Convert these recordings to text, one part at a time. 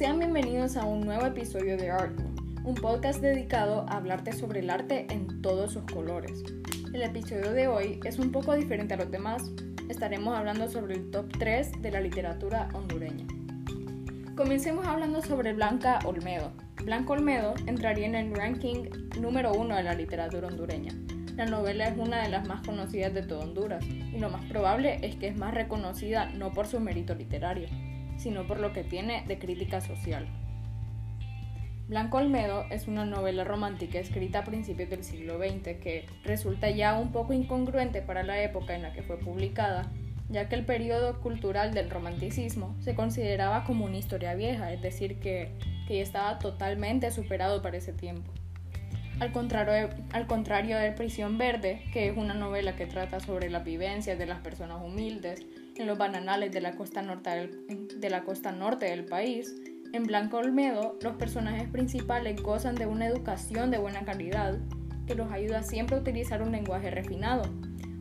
Sean bienvenidos a un nuevo episodio de Art un podcast dedicado a hablarte sobre el arte en todos sus colores. El episodio de hoy es un poco diferente a los demás. Estaremos hablando sobre el top 3 de la literatura hondureña. Comencemos hablando sobre Blanca Olmedo. Blanca Olmedo entraría en el ranking número 1 de la literatura hondureña. La novela es una de las más conocidas de todo Honduras y lo más probable es que es más reconocida no por su mérito literario, sino por lo que tiene de crítica social. Blanco Olmedo es una novela romántica escrita a principios del siglo XX que resulta ya un poco incongruente para la época en la que fue publicada, ya que el periodo cultural del romanticismo se consideraba como una historia vieja, es decir, que, que ya estaba totalmente superado para ese tiempo. Al contrario, al contrario de Prisión Verde, que es una novela que trata sobre las vivencias de las personas humildes en los bananales de la costa norte del, país, en Blanco Olmedo los personajes principales gozan de una educación de buena calidad que los ayuda siempre a utilizar un lenguaje refinado.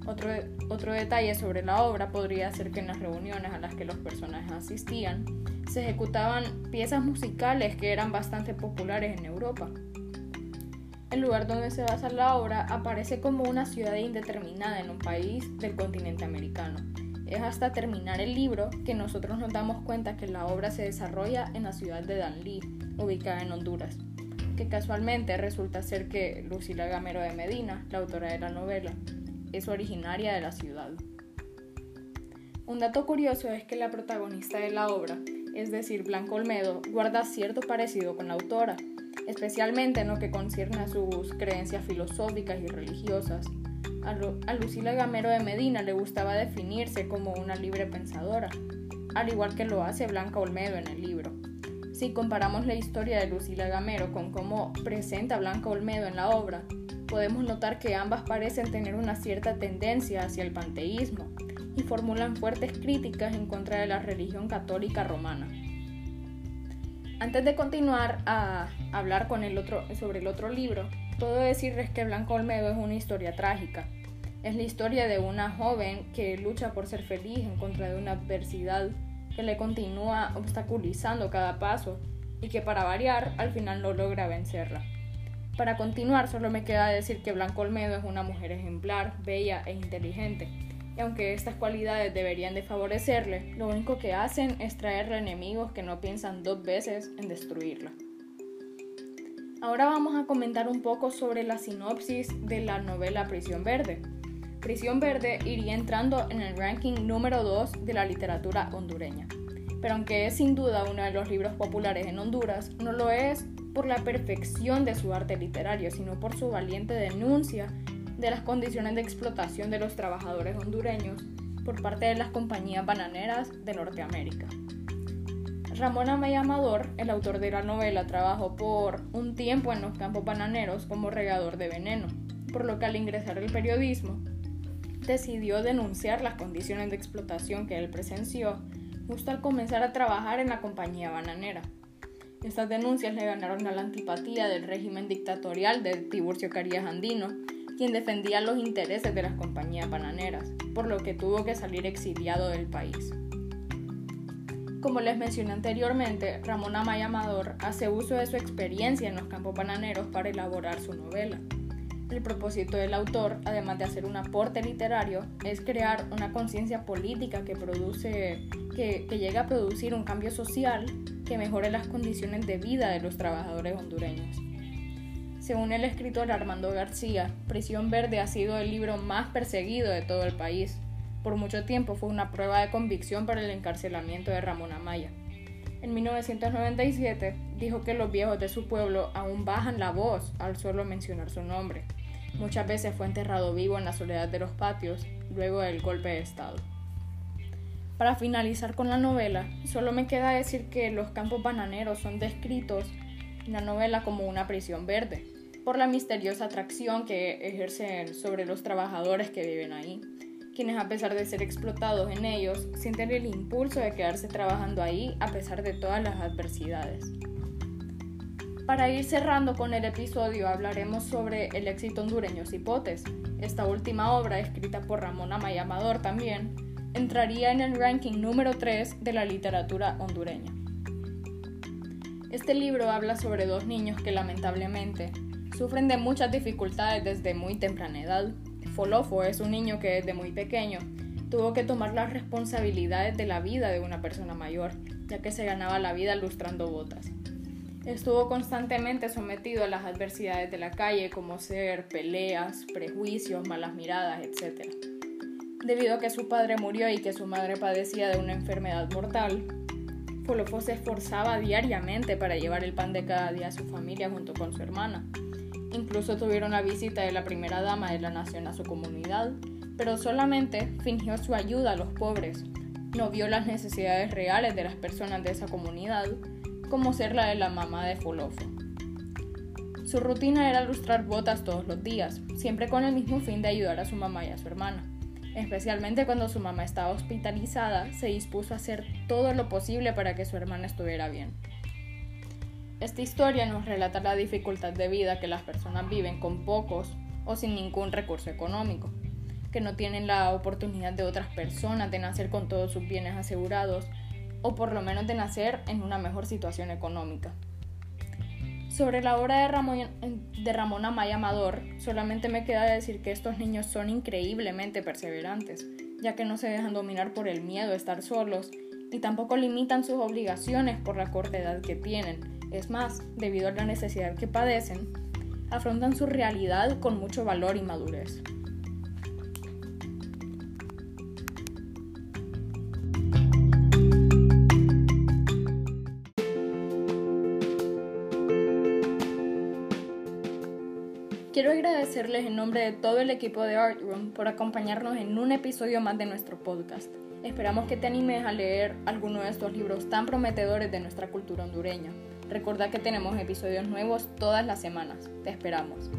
Otro, otro detalle sobre la obra podría ser que en las reuniones a las que los personajes asistían se ejecutaban piezas musicales que eran bastante populares en Europa. El lugar donde se basa la obra aparece como una ciudad indeterminada en un país del continente americano es hasta terminar el libro que nosotros nos damos cuenta que la obra se desarrolla en la ciudad de Danlí, ubicada en Honduras, que casualmente resulta ser que Lucila Gamero de Medina, la autora de la novela, es originaria de la ciudad. Un dato curioso es que la protagonista de la obra, es decir, Blanco Olmedo, guarda cierto parecido con la autora, especialmente en lo que concierne a sus creencias filosóficas y religiosas, a, Lucila Gamero de Medina le gustaba definirse como una libre pensadora, al igual que lo hace Blanca Olmedo en el libro. Si comparamos la historia de Lucila Gamero con cómo presenta Blanca Olmedo en la obra, podemos notar que ambas parecen tener una cierta tendencia hacia el panteísmo y formulan fuertes críticas en contra de la religión católica romana. Antes de continuar a hablar con el otro, sobre el otro libro, puedo decirles que Blanca Olmedo es una historia trágica, es la historia de una joven que lucha por ser feliz en contra de una adversidad que le continúa obstaculizando cada paso y que para variar al final no logra vencerla. Para continuar solo me queda decir que Blanco Olmedo es una mujer ejemplar, bella e inteligente, y aunque estas cualidades deberían de favorecerle, lo único que hacen es traerle enemigos que no piensan dos veces en destruirla. Ahora vamos a comentar un poco sobre la sinopsis de la novela Prisión Verde, Prisión Verde iría entrando en el ranking número 2 de la literatura hondureña. Pero aunque es sin duda uno de los libros populares en Honduras, no lo es por la perfección de su arte literario, sino por su valiente denuncia de las condiciones de explotación de los trabajadores hondureños por parte de las compañías bananeras de Norteamérica. Ramón Amaya Amador, el autor de la novela, trabajó por un tiempo en los campos bananeros como regador de veneno, por lo que al ingresar al periodismo decidió denunciar las condiciones de explotación que él presenció justo al comenzar a trabajar en la compañía bananera. Estas denuncias le ganaron a la antipatía del régimen dictatorial de Tiburcio Carías Andino, quien defendía los intereses de las compañías bananeras, por lo que tuvo que salir exiliado del país. Como les mencioné anteriormente, Ramón Amaya Amador hace uso de su experiencia en los campos bananeros para elaborar su novela. El propósito del autor, además de hacer un aporte literario, es crear una conciencia política que, produce, que, que llega a producir un cambio social que mejore las condiciones de vida de los trabajadores hondureños. Según el escritor Armando García, Prisión Verde ha sido el libro más perseguido de todo el país. Por mucho tiempo fue una prueba de convicción para el encarcelamiento de Ramón Amaya. En 1997 dijo que los viejos de su pueblo aún bajan la voz al solo mencionar su nombre. Muchas veces fue enterrado vivo en la soledad de los patios luego del golpe de Estado. Para finalizar con la novela, solo me queda decir que los campos bananeros son descritos en la novela como una prisión verde, por la misteriosa atracción que ejercen sobre los trabajadores que viven ahí, quienes a pesar de ser explotados en ellos, sienten el impulso de quedarse trabajando ahí a pesar de todas las adversidades. Para ir cerrando con el episodio hablaremos sobre el éxito hondureño Cipotes. Esta última obra, escrita por Ramón Amaya Amador también, entraría en el ranking número 3 de la literatura hondureña. Este libro habla sobre dos niños que lamentablemente sufren de muchas dificultades desde muy temprana edad. Folofo es un niño que desde muy pequeño tuvo que tomar las responsabilidades de la vida de una persona mayor, ya que se ganaba la vida lustrando botas. Estuvo constantemente sometido a las adversidades de la calle, como ser peleas, prejuicios, malas miradas, etc. Debido a que su padre murió y que su madre padecía de una enfermedad mortal, Folofo se esforzaba diariamente para llevar el pan de cada día a su familia junto con su hermana. Incluso tuvieron la visita de la primera dama de la nación a su comunidad, pero solamente fingió su ayuda a los pobres. No vio las necesidades reales de las personas de esa comunidad, como ser la de la mamá de Folofo. Su rutina era lustrar botas todos los días, siempre con el mismo fin de ayudar a su mamá y a su hermana. Especialmente cuando su mamá estaba hospitalizada, se dispuso a hacer todo lo posible para que su hermana estuviera bien. Esta historia nos relata la dificultad de vida que las personas viven con pocos o sin ningún recurso económico que no tienen la oportunidad de otras personas de nacer con todos sus bienes asegurados o por lo menos de nacer en una mejor situación económica. Sobre la obra de Ramón, de Ramón Amaya Amador, solamente me queda decir que estos niños son increíblemente perseverantes, ya que no se dejan dominar por el miedo a estar solos y tampoco limitan sus obligaciones por la corta edad que tienen. Es más, debido a la necesidad que padecen, afrontan su realidad con mucho valor y madurez. Quiero agradecerles en nombre de todo el equipo de Art Room por acompañarnos en un episodio más de nuestro podcast. Esperamos que te animes a leer alguno de estos libros tan prometedores de nuestra cultura hondureña. Recuerda que tenemos episodios nuevos todas las semanas. Te esperamos.